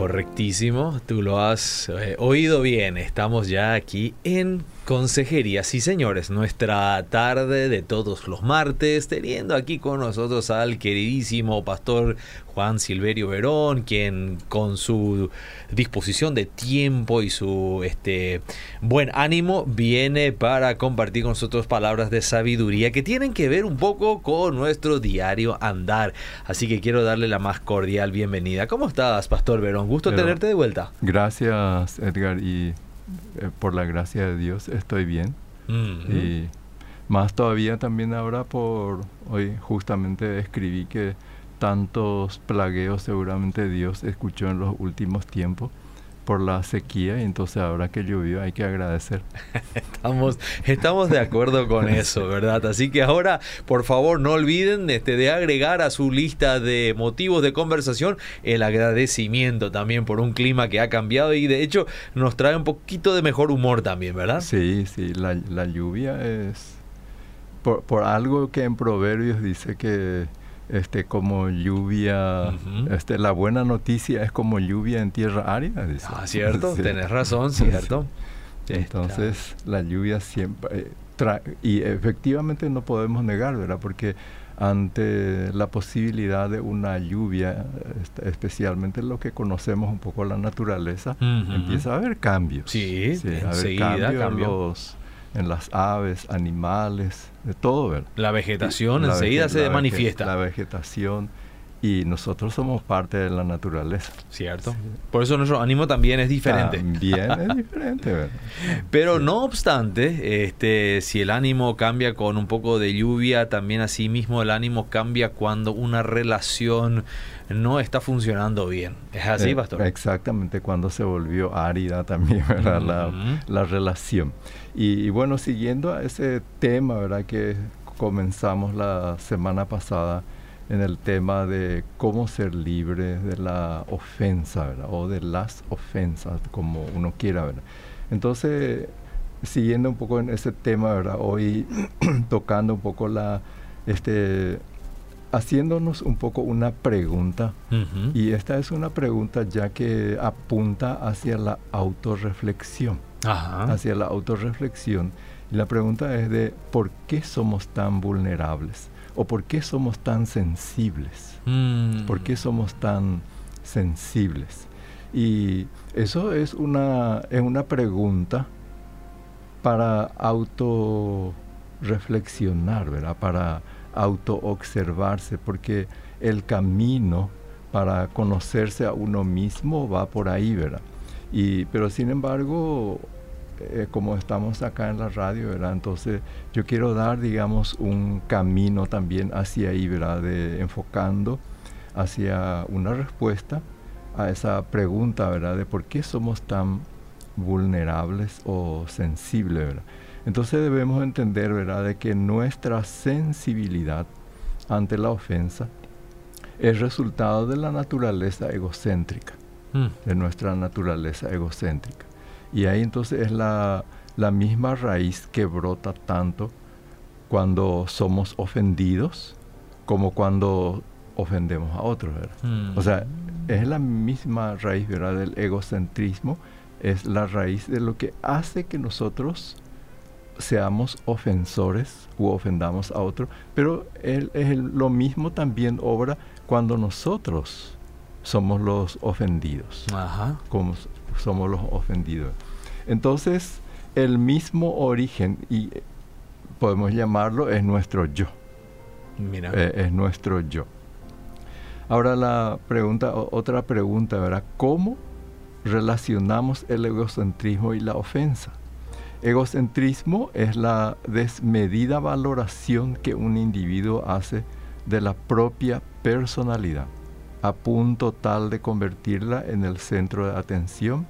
Correctísimo, tú lo has eh, oído bien. Estamos ya aquí en Consejería. Sí, señores, nuestra tarde de todos los martes, teniendo aquí con nosotros al queridísimo pastor Juan Silverio Verón, quien con su disposición de tiempo y su este buen ánimo viene para compartir con nosotros palabras de sabiduría que tienen que ver un poco con nuestro diario andar. Así que quiero darle la más cordial bienvenida. ¿Cómo estás, pastor Verón? Gusto tenerte de vuelta. Gracias, Edgar, y eh, por la gracia de Dios estoy bien. Y más todavía también ahora por hoy justamente escribí que tantos plagueos seguramente Dios escuchó en los últimos tiempos por la sequía y entonces ahora que llovió hay que agradecer. estamos, estamos de acuerdo con eso, ¿verdad? Así que ahora, por favor, no olviden este, de agregar a su lista de motivos de conversación el agradecimiento también por un clima que ha cambiado y de hecho nos trae un poquito de mejor humor también, ¿verdad? Sí, sí, la, la lluvia es por, por algo que en Proverbios dice que este como lluvia, este la buena noticia es como lluvia en tierra árida. Ah, cierto, tenés razón, cierto. Entonces la lluvia siempre eh, y efectivamente no podemos negar, ¿verdad? Porque ante la posibilidad de una lluvia, especialmente lo que conocemos un poco la naturaleza, empieza a haber cambios. Sí, sí enseguida cambios en las aves, animales, de todo. ¿verdad? La vegetación enseguida se manifiesta. La vegetación y nosotros somos parte de la naturaleza. Cierto. Por eso nuestro ánimo también es diferente. También es diferente. ¿verdad? Pero no obstante, este, si el ánimo cambia con un poco de lluvia, también así mismo el ánimo cambia cuando una relación no está funcionando bien. ¿Es así, eh, pastor? Exactamente, cuando se volvió árida también, ¿verdad? la, la, relación. Y, y, bueno, siguiendo a ese tema, ¿verdad? Que comenzamos la semana pasada en el tema de cómo ser libre de la ofensa, ¿verdad? O de las ofensas, como uno quiera, ¿verdad? Entonces, siguiendo un poco en ese tema, ¿verdad? Hoy tocando un poco la, este, haciéndonos un poco una pregunta, y esta es una pregunta ya que apunta hacia la autorreflexión, hacia la autorreflexión. Y la pregunta es de por qué somos tan vulnerables o por qué somos tan sensibles, mm. por qué somos tan sensibles. Y eso es una, es una pregunta para autorreflexionar, ¿verdad? Para auto-observarse, porque el camino para conocerse a uno mismo va por ahí, ¿verdad? Y, pero sin embargo, eh, como estamos acá en la radio, ¿verdad? Entonces yo quiero dar, digamos, un camino también hacia ahí, ¿verdad? De, enfocando hacia una respuesta a esa pregunta, ¿verdad? De por qué somos tan vulnerables o sensibles, ¿verdad? Entonces debemos entender, ¿verdad?, de que nuestra sensibilidad ante la ofensa es resultado de la naturaleza egocéntrica, mm. de nuestra naturaleza egocéntrica. Y ahí entonces es la, misma raíz que brota tanto cuando somos ofendidos como cuando ofendemos a otros, ¿verdad? Mm. O sea, es la misma raíz, ¿verdad?, del egocentrismo, es la raíz de lo que hace que nosotros seamos ofensores u ofendamos a otro, pero él, es lo mismo también obra cuando nosotros somos los ofendidos, como somos los ofendidos. Entonces, el mismo origen, y podemos llamarlo, es nuestro yo. Mira. Eh, es nuestro yo. Ahora la pregunta, otra pregunta, ¿verdad? ¿Cómo relacionamos el egocentrismo y la ofensa? Egocentrismo es la desmedida valoración que un individuo hace de la propia personalidad, a punto tal de convertirla en el centro de atención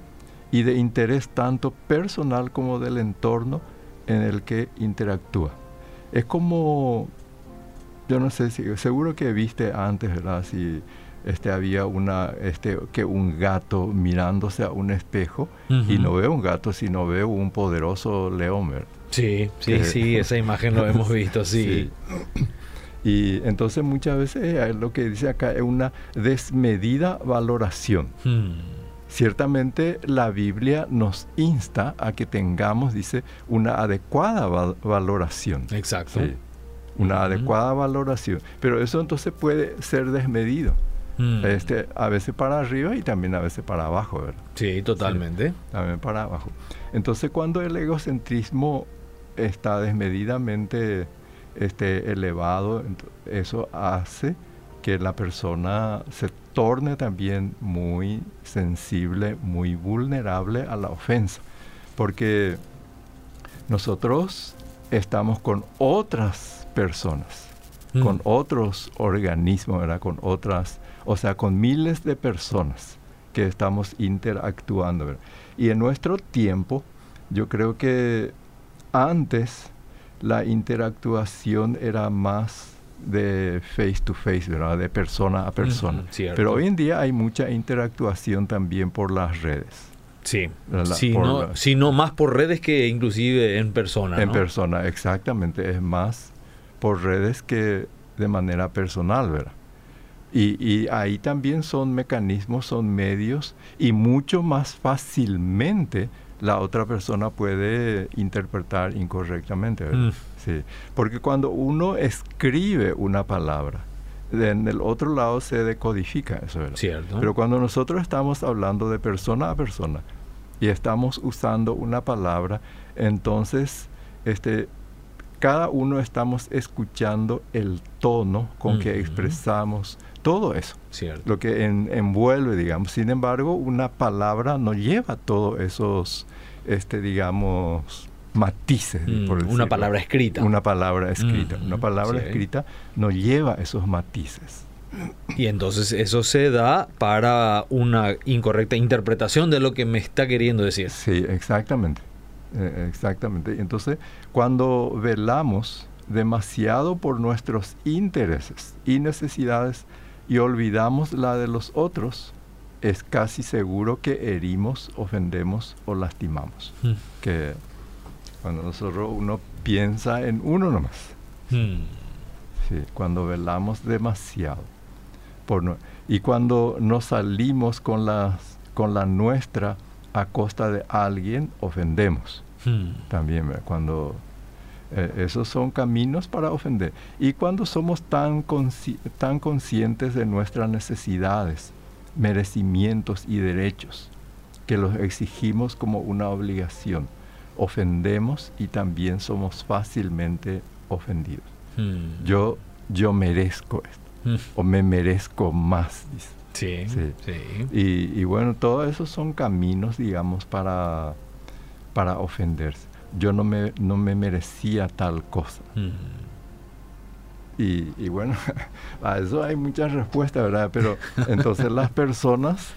y de interés tanto personal como del entorno en el que interactúa. Es como, yo no sé si, seguro que viste antes, ¿verdad? Si este, había una, este, que un gato mirándose a un espejo y no veo un gato, sino veo un poderoso león. Sí, sí, sí, esa imagen lo hemos visto, sí. Y entonces muchas veces eh, lo que dice acá es una desmedida valoración. Hmm. ciertamente la Biblia nos insta a que tengamos, dice, una adecuada valoración. Exacto. una adecuada valoración. Pero eso entonces puede ser desmedido. Mm. Este, a veces para arriba y también a veces para abajo, ¿verdad? Sí, totalmente. también para abajo. Entonces cuando el egocentrismo está desmedidamente este, elevado, eso hace que la persona se torne también muy sensible, muy vulnerable a la ofensa. Porque nosotros estamos con otras personas, mm. con otros organismos, ¿verdad? con otras, o sea, con miles de personas que estamos interactuando. Y en nuestro tiempo, yo creo que antes la interactuación era más de face to face, ¿verdad? De persona a persona. Pero hoy en día hay mucha interactuación también por las redes. Sí, sí, no, más por redes que inclusive en persona. En persona, exactamente. Es más por redes que de manera personal, ¿verdad? Y, y, ahí también son mecanismos, son medios y mucho más fácilmente la otra persona puede interpretar incorrectamente. Mm. Sí. Porque cuando uno escribe una palabra, en el otro lado se decodifica eso. Cierto. Pero cuando nosotros estamos hablando de persona a persona y estamos usando una palabra, entonces este, cada uno estamos escuchando el tono con que expresamos todo eso. Cierto. Lo que envuelve, digamos. Sin embargo, una palabra no lleva todos esos, este, digamos, matices. Mm, una palabra escrita. Una palabra escrita. una palabra escrita no lleva esos matices. Y entonces eso se da para una incorrecta interpretación de lo que me está queriendo decir. Sí, exactamente. Eh, exactamente. Entonces, cuando velamos demasiado por nuestros intereses y necesidades y olvidamos la de los otros, es casi seguro que herimos, ofendemos o lastimamos. Hmm. Que cuando nosotros uno piensa en uno nomás. Hmm. Sí, cuando velamos demasiado. Por y cuando nos salimos con, las, con la nuestra a costa de alguien, ofendemos. Hmm. También, cuando eh, esos son caminos para ofender. Y cuando somos tan, tan conscientes de nuestras necesidades, merecimientos y derechos, que los exigimos como una obligación, ofendemos y también somos fácilmente ofendidos. Hmm. Yo, yo merezco esto, hmm. o me merezco más, Sí, sí. Y, y, bueno, todos esos son caminos, digamos, para, para ofenderse yo no me, no me merecía tal cosa. y, bueno, a eso hay muchas respuestas, ¿verdad? Pero entonces las personas,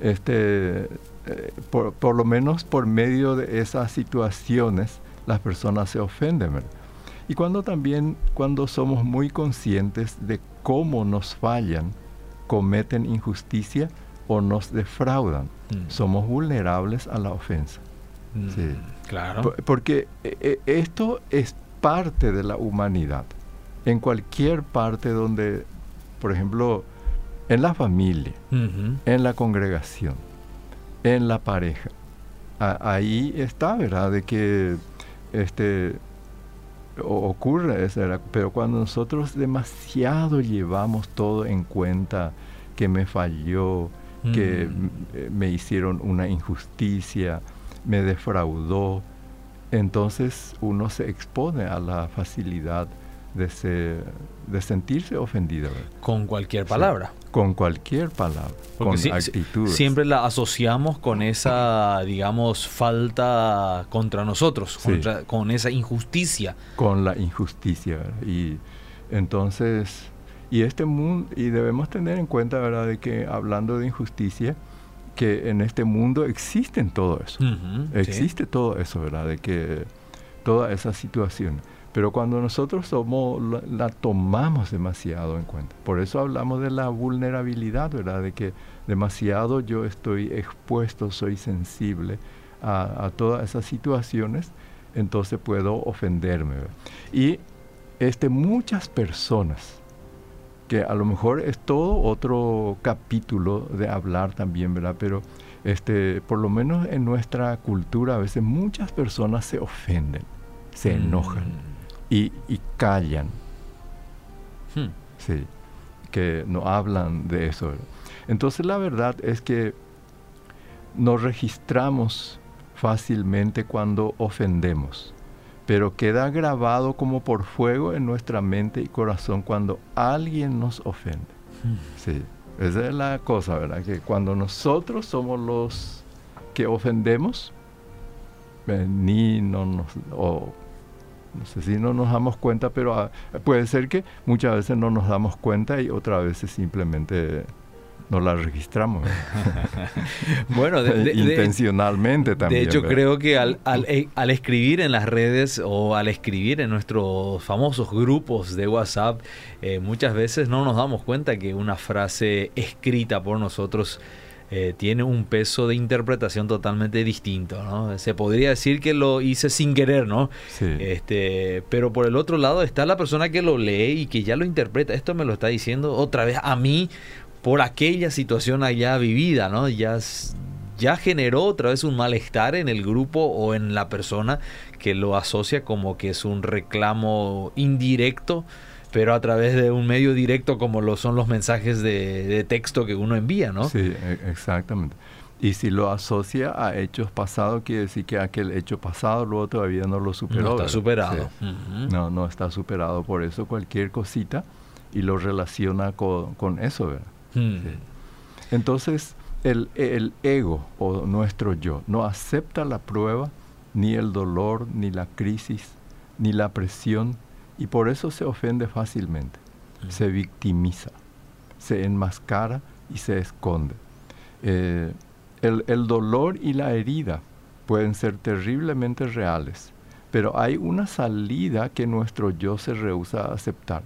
este, eh, por, por, lo menos por medio de esas situaciones, las personas se ofenden, ¿verdad? Y cuando también, cuando somos muy conscientes de cómo nos fallan, cometen injusticia o nos defraudan, somos vulnerables a la ofensa. Sí. Claro. porque eh, eh, esto es parte de la humanidad. En cualquier parte donde, por ejemplo, en la familia, en la congregación, en la pareja, ahí está, ¿verdad? De que este ocurre eso, pero cuando nosotros demasiado llevamos todo en cuenta, que me falló, que mm. me hicieron una injusticia, me defraudó, entonces uno se expone a la facilidad de, de sentirse ofendido. Con cualquier palabra. con cualquier palabra, con actitud. Siempre la asociamos con esa, digamos, falta contra nosotros, con esa injusticia. Con la injusticia. Y entonces, y este mundo, y debemos tener en cuenta, ¿verdad?, de que hablando de injusticia, que en este mundo existen todo eso. Existe todo eso, ¿verdad? De que toda esa situación. Pero cuando nosotros somos, la, tomamos demasiado en cuenta. Por eso hablamos de la vulnerabilidad, ¿verdad? De que demasiado yo estoy expuesto, soy sensible a, todas esas situaciones, entonces puedo ofenderme. Y este, muchas personas que a lo mejor es todo otro capítulo de hablar también, ¿verdad? Pero este, por lo menos en nuestra cultura a veces muchas personas se ofenden, se Mm. enojan y, y callan, Hmm. sí, que no hablan de eso. Entonces la verdad es que nos registramos fácilmente cuando ofendemos, pero queda grabado como por fuego en nuestra mente y corazón cuando alguien nos ofende. Hmm. Sí, esa es la cosa, ¿verdad? Que cuando nosotros somos los que ofendemos, eh, ni no nos, o no sé si no nos damos cuenta, pero ah, puede ser que muchas veces no nos damos cuenta y otras veces simplemente no la registramos. Bueno, de- de- de- intencionalmente también. De hecho, ¿verdad? creo que al, al- eh, al escribir en las redes o al escribir en nuestros famosos grupos de WhatsApp, eh, muchas veces no nos damos cuenta que una frase escrita por nosotros eh, tiene un peso de interpretación totalmente distinto. ¿no? Se podría decir que lo hice sin querer, ¿no? Sí. Este, pero por el otro lado está la persona que lo lee y que ya lo interpreta. Esto me lo está diciendo otra vez a mí por aquella situación allá vivida, ¿no? Ya, ya generó otra vez un malestar en el grupo o en la persona que lo asocia como que es un reclamo indirecto, pero a través de un medio directo como lo son los mensajes de, de texto que uno envía, ¿no? Sí, e- exactamente. Y si lo asocia a hechos pasados, quiere decir que aquel hecho pasado luego todavía no lo superó. no está ¿verdad? superado. Sí. No, no está superado. Por eso cualquier cosita y lo relaciona con, con eso, ¿verdad? Mm. Sí. Entonces, el, el ego o nuestro yo no acepta la prueba, ni el dolor, ni la crisis, ni la presión, y por eso se ofende fácilmente, Mm. se victimiza, se enmascara y se esconde. Eh, el, el dolor y la herida pueden ser terriblemente reales, pero hay una salida que nuestro yo se rehúsa a aceptar,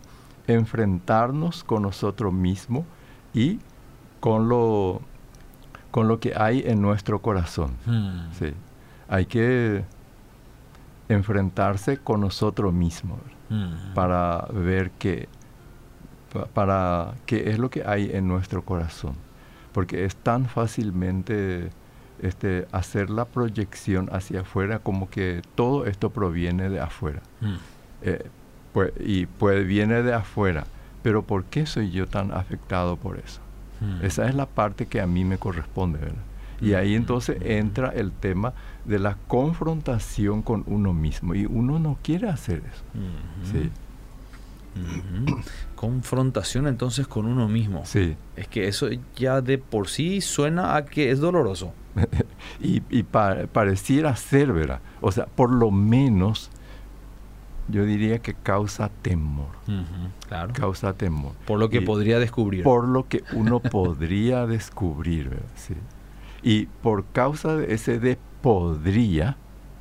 enfrentarnos con nosotros mismos y con lo, con lo que hay en nuestro corazón. Mm. Sí. Hay que enfrentarse con nosotros mismos ¿verdad? Mm. para ver qué, pa- para qué es lo que hay en nuestro corazón. Porque es tan fácilmente este, hacer la proyección hacia afuera como que todo esto proviene de afuera. Eh, pues, y pues viene de afuera. Pero ¿por qué soy yo tan afectado por eso? Mm. Esa es la parte que a mí me corresponde, ¿verdad? Y ahí entonces entra el tema de la confrontación con uno mismo. Y uno no quiere hacer eso. Ujú. Sí. Confrontación entonces con uno mismo. sí. Es que eso ya de por sí suena a que es doloroso. y y pa- pareciera ser, ¿verdad? O sea, por lo menos yo diría que causa temor. Claro. Causa temor. Por lo que Y podría descubrir. Por lo que uno podría descubrir, ¿verdad? Sí. Y por causa de ese de podría,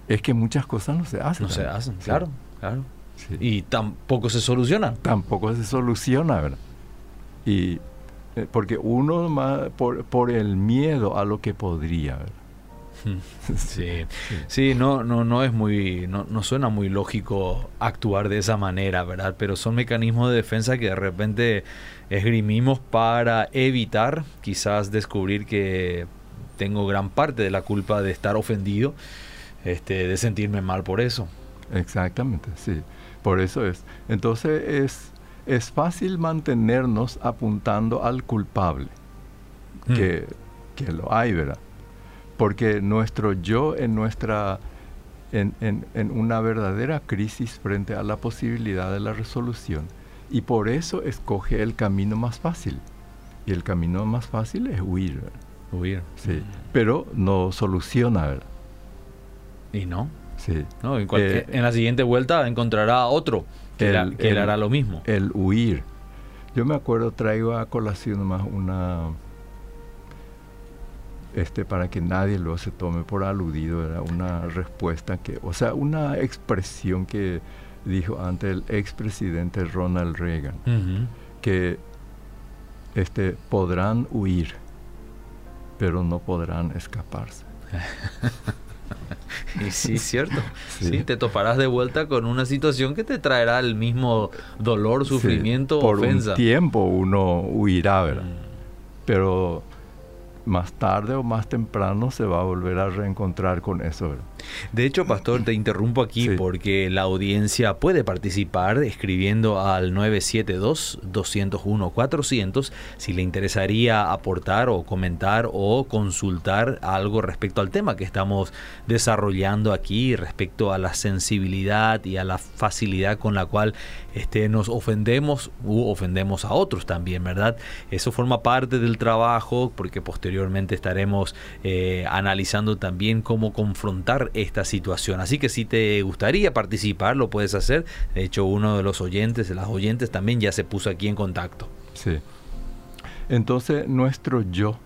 es que muchas cosas no se hacen. no se hacen, Sí, claro, claro. sí. Y tampoco se solucionan. tampoco se soluciona, ¿verdad? Y eh, porque uno más por, por el miedo a lo que podría, ¿verdad? Sí, sí, no, no, no es muy, no, no suena muy lógico actuar de esa manera, ¿verdad? Pero son mecanismos de defensa que de repente esgrimimos para evitar quizás descubrir que tengo gran parte de la culpa de estar ofendido, este, de sentirme mal por eso. Exactamente, sí. Por eso es. Entonces es, es fácil mantenernos apuntando al culpable, Mm. que, que lo hay, ¿verdad? Porque nuestro yo en nuestra en, en- en una verdadera crisis frente a la posibilidad de la resolución. Y por eso escoge el camino más fácil. Y el camino más fácil es huir. Huir. Sí. Pero no soluciona, ¿verdad? Y no, Sí. no en, Eh, en la siguiente vuelta encontrará otro que, el- la- que le hará lo mismo. el huir. Yo me acuerdo, traigo a colación más una, este, para que nadie lo se tome por aludido, era una respuesta que, o sea, una expresión que dijo ante el expresidente Ronald Reagan, que este, podrán huir, pero no podrán escaparse. Y sí, cierto. Sí. te toparás de vuelta con una situación que te traerá el mismo dolor, sufrimiento, Por ofensa. un tiempo uno huirá, ¿verdad? Mm. Pero más tarde o más temprano se va a volver a reencontrar con eso. De hecho, Pastor, te interrumpo aquí porque la audiencia puede participar escribiendo al 972-201-400 si le interesaría aportar o comentar o consultar algo respecto al tema que estamos desarrollando aquí, respecto a la sensibilidad y a la facilidad con la cual este, nos ofendemos u ofendemos a otros también, ¿verdad? Eso forma parte del trabajo porque posteriormente estaremos eh, analizando también cómo confrontar esta situación. Así que si te gustaría participar, lo puedes hacer. De hecho, uno de los oyentes, de las oyentes también ya se puso aquí en contacto. Sí. Entonces, nuestro yo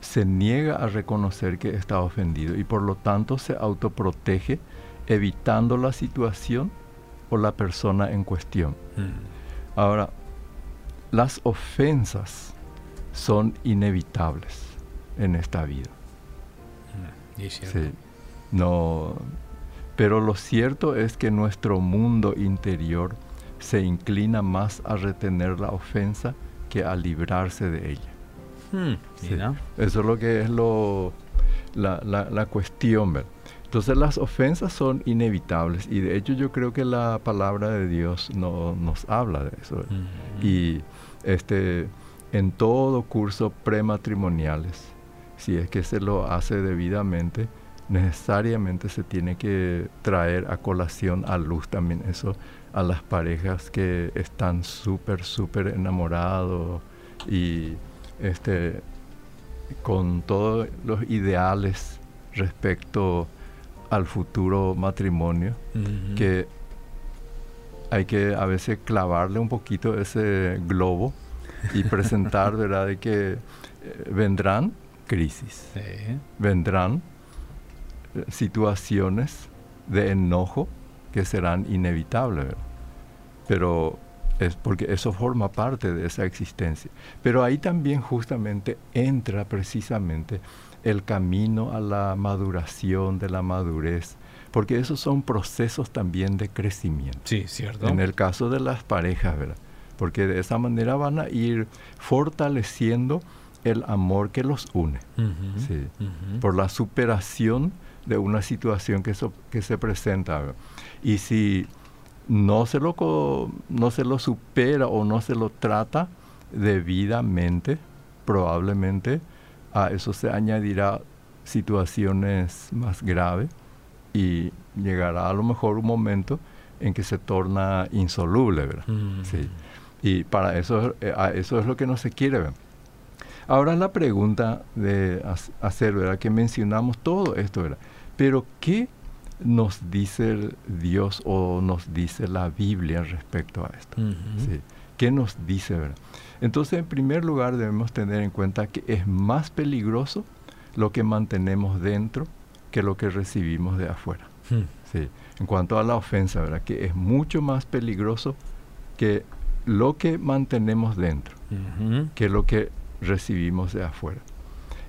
se niega a reconocer que está ofendido y por lo tanto se autoprotege evitando la situación o la persona en cuestión. Mm. Ahora, las ofensas son inevitables en esta vida. Mm, sí, no, pero lo cierto es que nuestro mundo interior se inclina más a retener la ofensa que a librarse de ella. Hmm, eso es lo que es lo, la, la, la cuestión. ¿verdad? Entonces las ofensas son inevitables y de hecho yo creo que la palabra de Dios no, nos habla de eso. Y este, en todo curso prematrimoniales, si es que se lo hace debidamente, necesariamente se tiene que traer a colación a luz también eso a las parejas que están súper, súper enamorados y este, con todos los ideales respecto al futuro matrimonio, que hay que a veces clavarle un poquito ese globo y presentar, ¿verdad?, de que eh, vendrán crisis, vendrán eh, situaciones de enojo que serán inevitables, pero es porque eso forma parte de esa existencia. Pero ahí también justamente entra precisamente el camino a la maduración de la madurez, porque esos son procesos también de crecimiento. Sí, cierto. En el caso de las parejas, ¿verdad? Porque de esa manera van a ir fortaleciendo el amor que los une, sí, por la superación de una situación que, que se presenta. Y si no se, lo, no se lo supera o no se lo trata debidamente, probablemente a eso se añadirá situaciones más graves y llegará a lo mejor un momento en que se torna insoluble, ¿verdad? Mm. Sí. Y para eso, eh, eso es lo que no se quiere ver. Ahora la pregunta de hacer, ¿verdad? Que mencionamos todo esto, ¿verdad? Pero ¿qué nos dice Dios o nos dice la Biblia respecto a esto? ¿Sí? ¿Qué nos dice, verdad? Entonces, en primer lugar, debemos tener en cuenta que es más peligroso lo que mantenemos dentro que lo que recibimos de afuera. Hmm. Sí. En cuanto a la ofensa, ¿verdad? Que es mucho más peligroso que lo que mantenemos dentro, que lo que recibimos de afuera.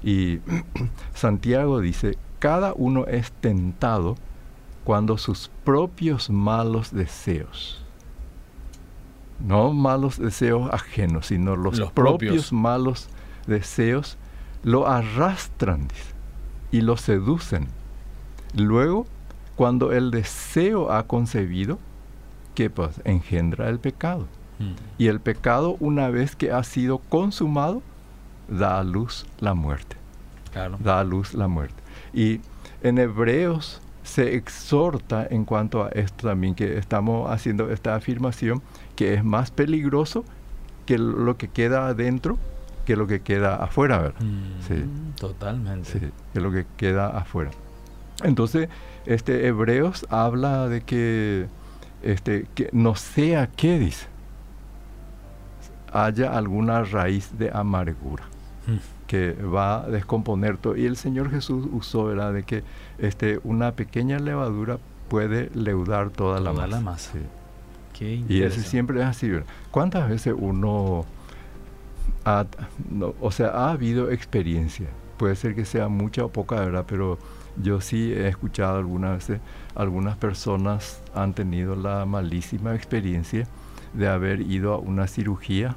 Y Santiago dice, cada uno es tentado cuando sus propios malos deseos no malos deseos ajenos, sino los, propios. malos deseos, lo arrastran y lo seducen. Luego, cuando el deseo ha concebido, ¿qué pasa? Engendra el pecado. Mm. Y el pecado, una vez que ha sido consumado, da a luz la muerte. Da a luz la muerte. Y en Hebreos se exhorta en cuanto a esto también, que estamos haciendo esta afirmación, que es más peligroso que lo que queda adentro que lo que queda afuera, ¿verdad? Mm, sí. Totalmente. Sí, que lo que queda afuera. Entonces, este Hebreos habla de que, este, que no sea qué dice, haya alguna raíz de amargura. Que va a descomponer todo. Y el Señor Jesús usó, ¿verdad? De que este, una pequeña levadura puede leudar toda, la masa. La masa. y ese siempre es así. ¿Cuántas veces uno, o sea, ha habido experiencia? Puede ser que sea mucha o poca, ¿verdad? Pero Yo sí he escuchado algunas veces, algunas personas han tenido la malísima experiencia de haber ido a una cirugía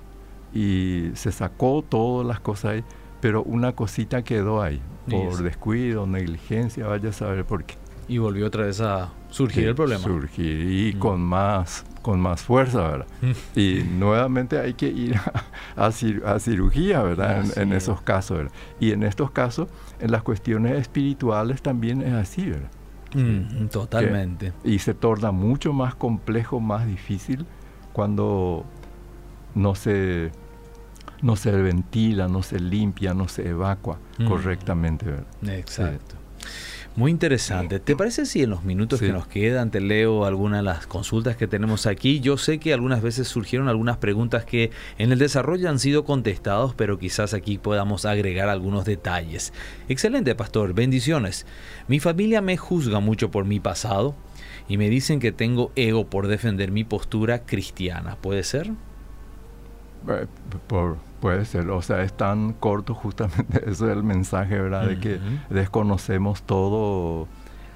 y se sacó todas las cosas ahí, pero una cosita quedó ahí, por descuido, negligencia, vaya a saber por qué. Y volvió otra vez a surgir el problema. Surgir y mm. con más con más fuerza, ¿verdad? Mm. y nuevamente hay que ir a, cirugía, ¿verdad? En, esos casos, ¿verdad? Y en estos casos, en las cuestiones espirituales también es así, ¿verdad? Mm, totalmente. y se torna mucho más complejo, más difícil cuando no se, no se ventila, no se limpia, no se evacua correctamente, ¿verdad? Exacto. Muy interesante. ¿Te parece si en los minutos que nos quedan te leo algunas de las consultas que tenemos aquí? Yo sé que algunas veces surgieron algunas preguntas que en el desarrollo han sido contestados, pero quizás aquí podamos agregar algunos detalles. Excelente, pastor. Bendiciones. Mi familia me juzga mucho por mi pasado y me dicen que tengo ego por defender mi postura cristiana. ¿Puede ser? Eh, por, puede ser, o sea, es tan corto justamente eso es el mensaje, ¿verdad? De que desconocemos todo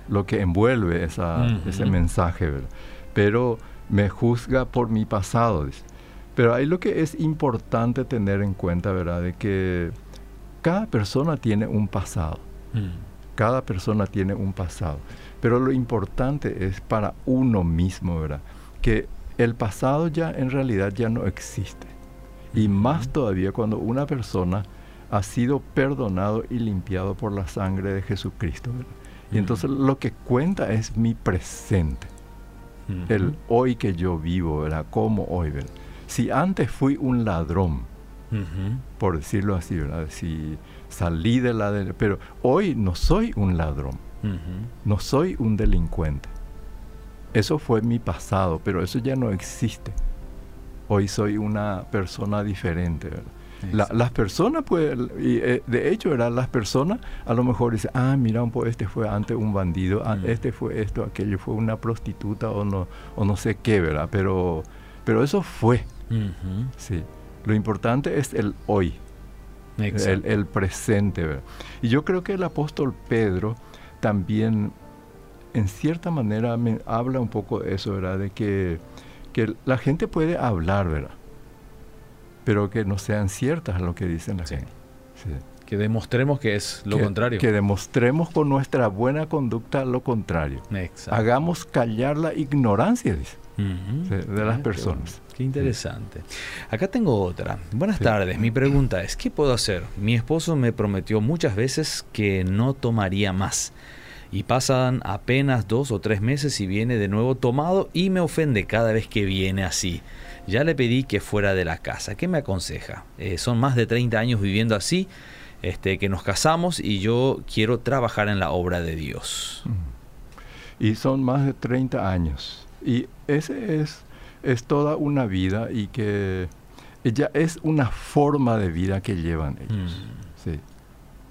lo que envuelve esa, ese mensaje, ¿verdad? Pero me juzga por mi pasado, dice. Pero ahí lo que es importante tener en cuenta, ¿verdad? De que cada persona tiene un pasado. Cada persona tiene un pasado. Pero lo importante es para uno mismo, ¿verdad? Que el pasado ya en realidad ya no existe. Y más todavía cuando una persona ha sido perdonado y limpiado por la sangre de Jesucristo. Y entonces lo que cuenta es mi presente. El hoy que yo vivo, ¿verdad? Como hoy, ¿verdad? Si antes fui un ladrón, por decirlo así, ¿verdad? Si salí de la... pero hoy no soy un ladrón. No soy un delincuente. Eso fue mi pasado, pero eso ya no existe hoy soy una persona diferente. las personas, pues, y, eh, de hecho, eran las personas a lo mejor dicen, ah, mira, pues este fue antes un bandido, ah, mm. este fue esto, aquello fue una prostituta o no, o no sé qué, ¿verdad? Pero, pero eso fue. Sí. Lo importante es el hoy, el, el, presente. ¿verdad? Y yo creo que el apóstol Pedro también, en cierta manera, me habla un poco de eso, ¿verdad? De que que la gente puede hablar, ¿verdad? Pero que no sean ciertas lo que dicen la gente. Que demostremos que es lo contrario. Que demostremos con nuestra buena conducta lo contrario. Hagamos callar la ignorancia, dice, de, las personas. Qué interesante. Acá tengo otra. Buenas tardes. Mi pregunta es, ¿qué puedo hacer? Mi esposo me prometió muchas veces que no tomaría más y pasan apenas dos o tres meses y viene de nuevo tomado y me ofende cada vez que viene así. Ya le pedí que fuera de la casa. ¿Qué me aconseja? Eh, son más de 30 años viviendo así, este, que nos casamos y yo quiero trabajar en la obra de Dios. Y son más de 30 años. Y ese es, es toda una vida y que ella es una forma de vida que llevan ellos. Mm. Sí.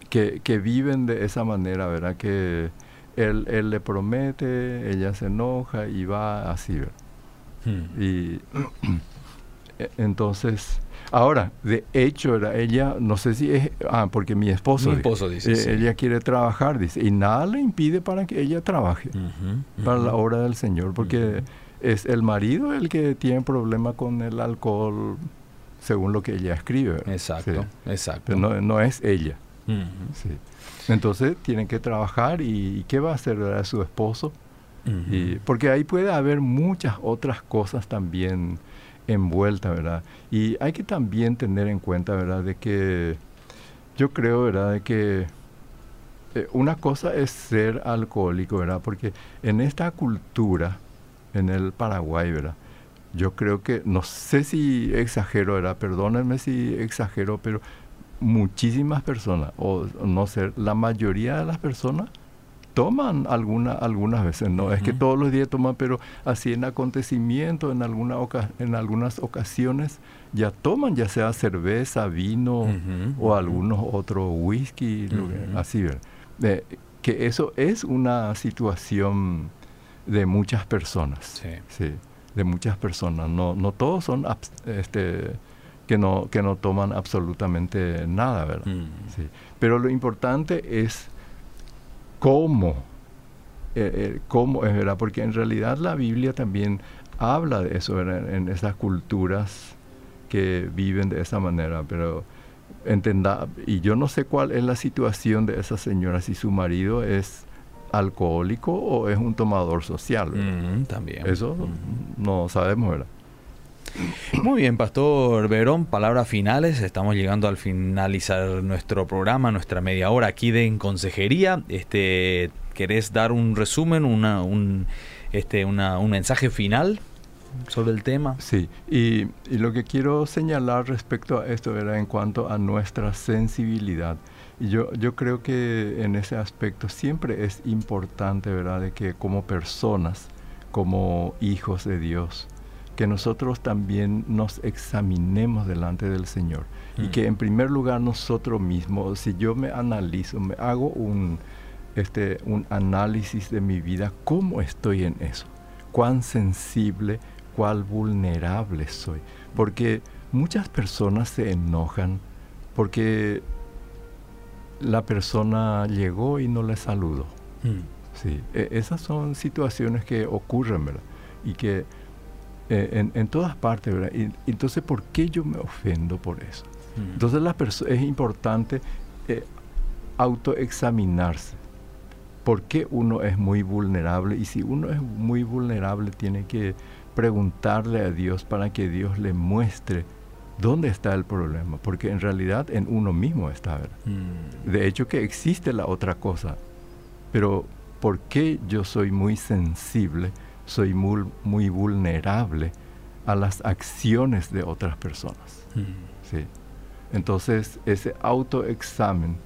Que, que, viven de esa manera, ¿verdad? Que él, él le promete, ella se enoja y va así. Hmm. Y e, entonces, ahora, de hecho, era ella, no sé si es, ah, porque mi esposo, mi esposo dice, eh, ella quiere trabajar, dice, y nada le impide para que ella trabaje para la obra del Señor, porque es el marido el que tiene problema con el alcohol, según lo que ella escribe. Exacto, exacto. no, no es ella. Sí. Entonces tienen que trabajar y, ¿qué va a hacer a su esposo? y, porque ahí puede haber muchas otras cosas también envueltas, ¿verdad? Y hay que también tener en cuenta, ¿verdad? De que yo creo, ¿verdad? De que eh, una cosa es ser alcohólico, ¿verdad? Porque en esta cultura, en el Paraguay, ¿verdad? Yo creo que, no sé si exagero, ¿verdad? Perdónenme si exagero, pero muchísimas personas, o no sé, la mayoría de las personas toman alguna, algunas veces, no es que todos los días toman, pero así en acontecimientos, en, alguna en algunas ocasiones ya toman, ya sea cerveza, vino o algunos otros whisky, así, que eso es una situación de muchas personas, sí. de muchas personas, no, no todos son este, que no, que no toman absolutamente nada, ¿verdad? Mm. Sí. Pero lo importante es cómo, eh, eh, cómo es verdad, porque en realidad la Biblia también habla de eso en esas culturas que viven de esa manera, pero entenda, y yo no sé cuál es la situación de esa señora, si su marido es alcohólico o es un tomador social. Mm, también. Eso no sabemos, ¿verdad? Muy bien, Pastor Verón, palabras finales. Estamos llegando al finalizar nuestro programa, nuestra media hora aquí de En Consejería. Este, ¿Querés dar un resumen, una, un, este, una, un mensaje final sobre el tema? Sí, y, y, lo que quiero señalar respecto a esto era en cuanto a nuestra sensibilidad. Y yo, yo creo que en ese aspecto siempre es importante, ¿verdad?, de que como personas, como hijos de Dios, que nosotros también nos examinemos delante del Señor. Y que en primer lugar nosotros mismos, si yo me analizo, me hago un, este, un análisis de mi vida, ¿cómo estoy en eso? ¿Cuán sensible, cuán vulnerable soy? Porque muchas personas se enojan porque la persona llegó y no le saludó. Mm. Sí, e, esas son situaciones que ocurren, ¿verdad? Y que eh, en, todas partes, ¿verdad? Y, entonces, ¿por qué yo me ofendo por eso? Mm. Entonces, la es importante eh, autoexaminarse. ¿Por qué uno es muy vulnerable? Y si uno es muy vulnerable, tiene que preguntarle a Dios para que Dios le muestre dónde está el problema. Porque en realidad en uno mismo está, ¿verdad? Mm. De hecho, que existe la otra cosa. Pero, ¿por qué yo soy muy sensible? Soy muy, muy vulnerable a las acciones de otras personas. Mm. ¿sí? Entonces, ese autoexamen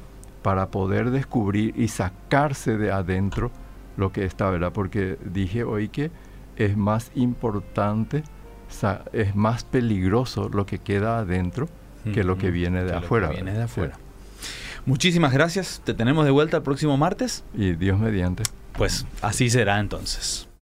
para poder descubrir y sacarse de adentro lo que está, ¿verdad? Porque dije hoy que es más importante, es más peligroso lo que queda adentro que lo que viene de afuera. viene de afuera. Muchísimas gracias. Te tenemos de vuelta el próximo martes. Y Dios mediante. Pues así será entonces.